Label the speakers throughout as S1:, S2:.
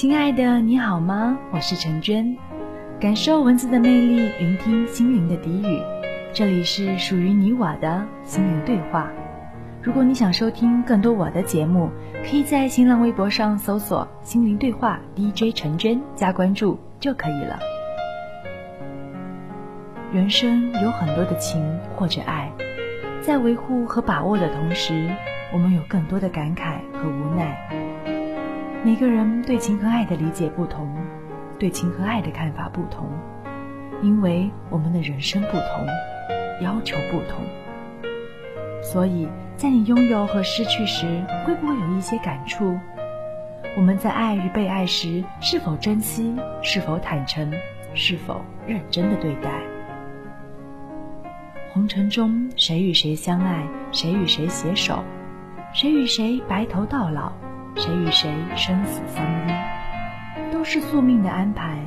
S1: 亲爱的，你好吗？我是陈娟，感受文字的魅力，聆听心灵的低语。这里是属于你我的心灵对话。如果你想收听更多我的节目，可以在新浪微博上搜索“心灵对话 DJ 陈娟”加关注就可以了。人生有很多的情或者爱，在维护和把握的同时，我们有更多的感慨和无奈。每个人对情和爱的理解不同，对情和爱的看法不同，因为我们的人生不同，要求不同，所以在你拥有和失去时，会不会有一些感触？我们在爱与被爱时，是否珍惜？是否坦诚？是否认真的对待？红尘中，谁与谁相爱？谁与谁携手？谁与谁白头到老？谁与谁生死相依，都是宿命的安排。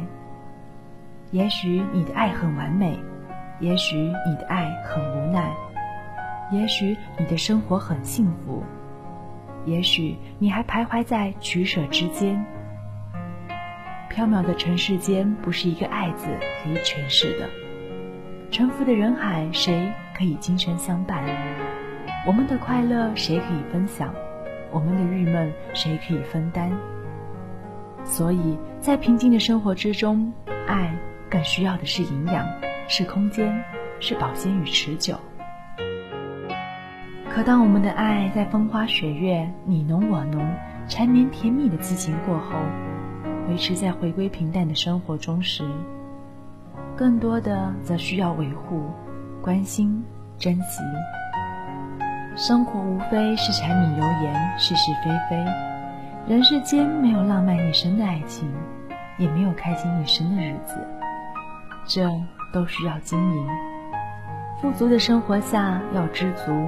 S1: 也许你的爱很完美，也许你的爱很无奈，也许你的生活很幸福，也许你还徘徊在取舍之间。缥缈的尘世间，不是一个“爱”字可以诠释的。沉浮的人海，谁可以今生相伴？我们的快乐，谁可以分享？我们的郁闷，谁可以分担？所以在平静的生活之中，爱更需要的是营养，是空间，是保鲜与持久。可当我们的爱在风花雪月、你侬我侬、缠绵甜蜜的激情过后，维持在回归平淡的生活中时，更多的则需要维护、关心、珍惜。生活无非是柴米油盐、是是非非，人世间没有浪漫一生的爱情，也没有开心一生的日子，这都需要经营。富足的生活下要知足，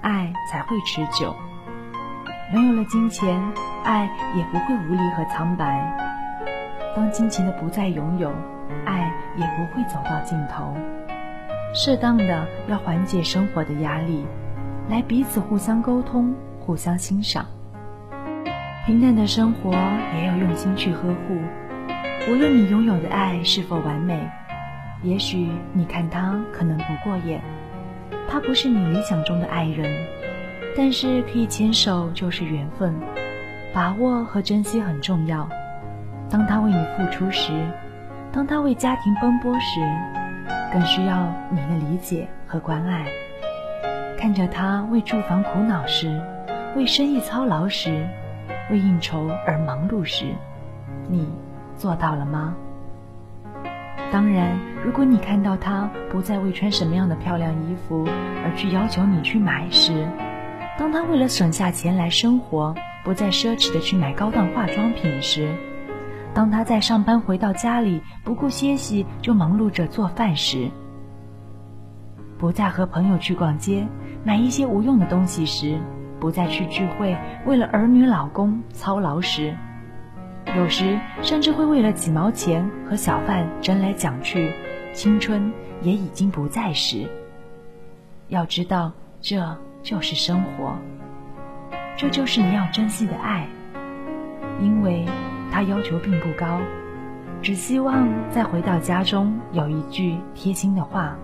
S1: 爱才会持久。没有了金钱，爱也不会无力和苍白。当金钱的不再拥有，爱也不会走到尽头。适当的要缓解生活的压力。来彼此互相沟通，互相欣赏。平淡的生活也要用心去呵护。无论你拥有的爱是否完美，也许你看他可能不过眼，他不是你理想中的爱人，但是可以牵手就是缘分。把握和珍惜很重要。当他为你付出时，当他为家庭奔波时，更需要你的理解和关爱。看着他为住房苦恼时，为生意操劳时，为应酬而忙碌时，你做到了吗？当然，如果你看到他不再为穿什么样的漂亮衣服而去要求你去买时，当他为了省下钱来生活，不再奢侈的去买高档化妆品时，当他在上班回到家里不顾歇息就忙碌着做饭时，不再和朋友去逛街。买一些无用的东西时，不再去聚会；为了儿女、老公操劳时，有时甚至会为了几毛钱和小贩争来讲去，青春也已经不在时。要知道，这就是生活，这就是你要珍惜的爱，因为他要求并不高，只希望在回到家中有一句贴心的话：“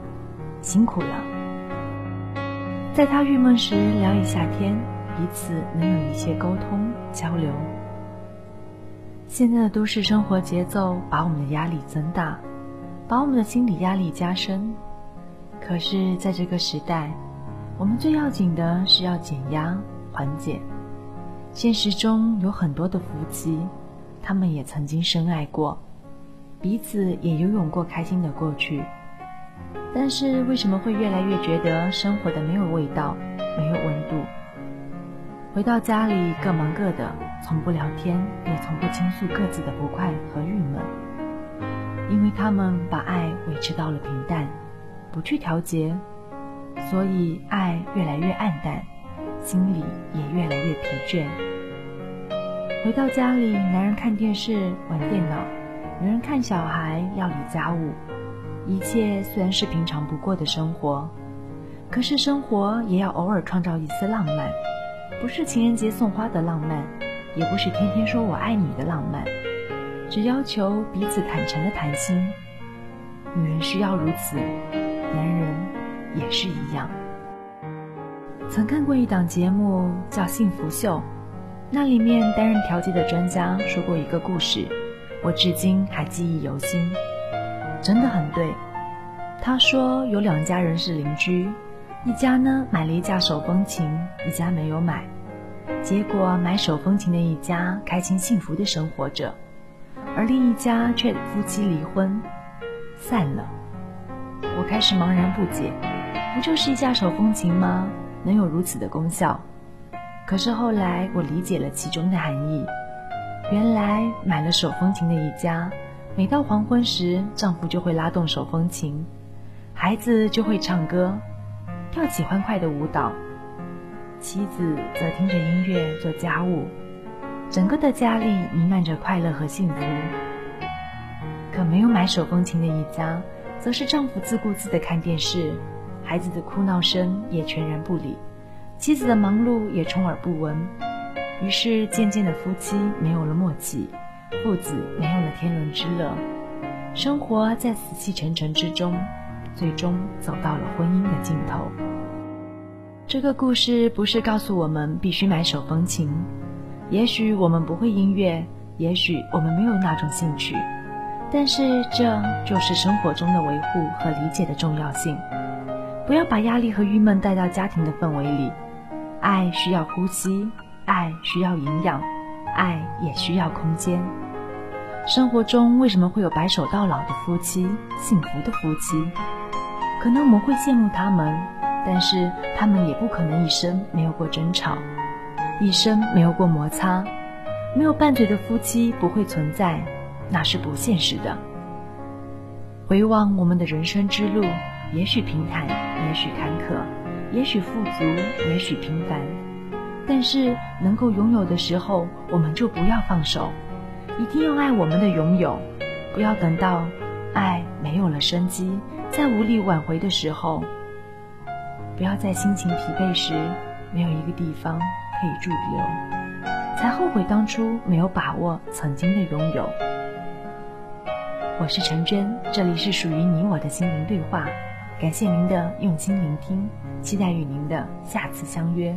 S1: 辛苦了。”在他郁闷时聊一下天，彼此能有一些沟通交流。现在的都市生活节奏把我们的压力增大，把我们的心理压力加深。可是，在这个时代，我们最要紧的是要减压缓解。现实中有很多的夫妻，他们也曾经深爱过，彼此也游泳过开心的过去。但是为什么会越来越觉得生活的没有味道，没有温度？回到家里各忙各的，从不聊天，也从不倾诉各自的不快和郁闷，因为他们把爱维持到了平淡，不去调节，所以爱越来越暗淡，心里也越来越疲倦。回到家里，男人看电视、玩电脑，女人看小孩、料理家务。一切虽然是平常不过的生活，可是生活也要偶尔创造一丝浪漫，不是情人节送花的浪漫，也不是天天说我爱你的浪漫，只要求彼此坦诚的谈心。女人需要如此，男人也是一样。曾看过一档节目叫《幸福秀》，那里面担任调解的专家说过一个故事，我至今还记忆犹新，真的很对。他说有两家人是邻居，一家呢买了一架手风琴，一家没有买。结果买手风琴的一家开心幸福的生活着，而另一家却夫妻离婚，散了。我开始茫然不解，不就是一架手风琴吗？能有如此的功效？可是后来我理解了其中的含义，原来买了手风琴的一家，每到黄昏时，丈夫就会拉动手风琴，孩子就会唱歌，跳起欢快的舞蹈。妻子则听着音乐做家务，整个的家里弥漫着快乐和幸福。可没有买手风琴的一家，则是丈夫自顾自地看电视，孩子的哭闹声也全然不理，妻子的忙碌也充耳不闻。于是渐渐的，夫妻没有了默契，父子没有了天伦之乐，生活在死气沉沉之中，最终走到了婚姻的尽头。这个故事不是告诉我们必须买手风琴，也许我们不会音乐，也许我们没有那种兴趣，但是这就是生活中的维护和理解的重要性。不要把压力和郁闷带到家庭的氛围里。爱需要呼吸，爱需要营养，爱也需要空间。生活中为什么会有白首到老的夫妻，幸福的夫妻？可能我们会羡慕他们。但是他们也不可能一生没有过争吵，一生没有过摩擦，没有拌嘴的夫妻不会存在，那是不现实的。回望我们的人生之路，也许平坦，也许坎坷，也许富足，也许平凡，但是能够拥有的时候，我们就不要放手，一定要爱我们的拥有，不要等到爱没有了生机，在无力挽回的时候。不要在心情疲惫时，没有一个地方可以驻留，才后悔当初没有把握曾经的拥有。我是陈真，这里是属于你我的心灵对话，感谢您的用心聆听，期待与您的下次相约。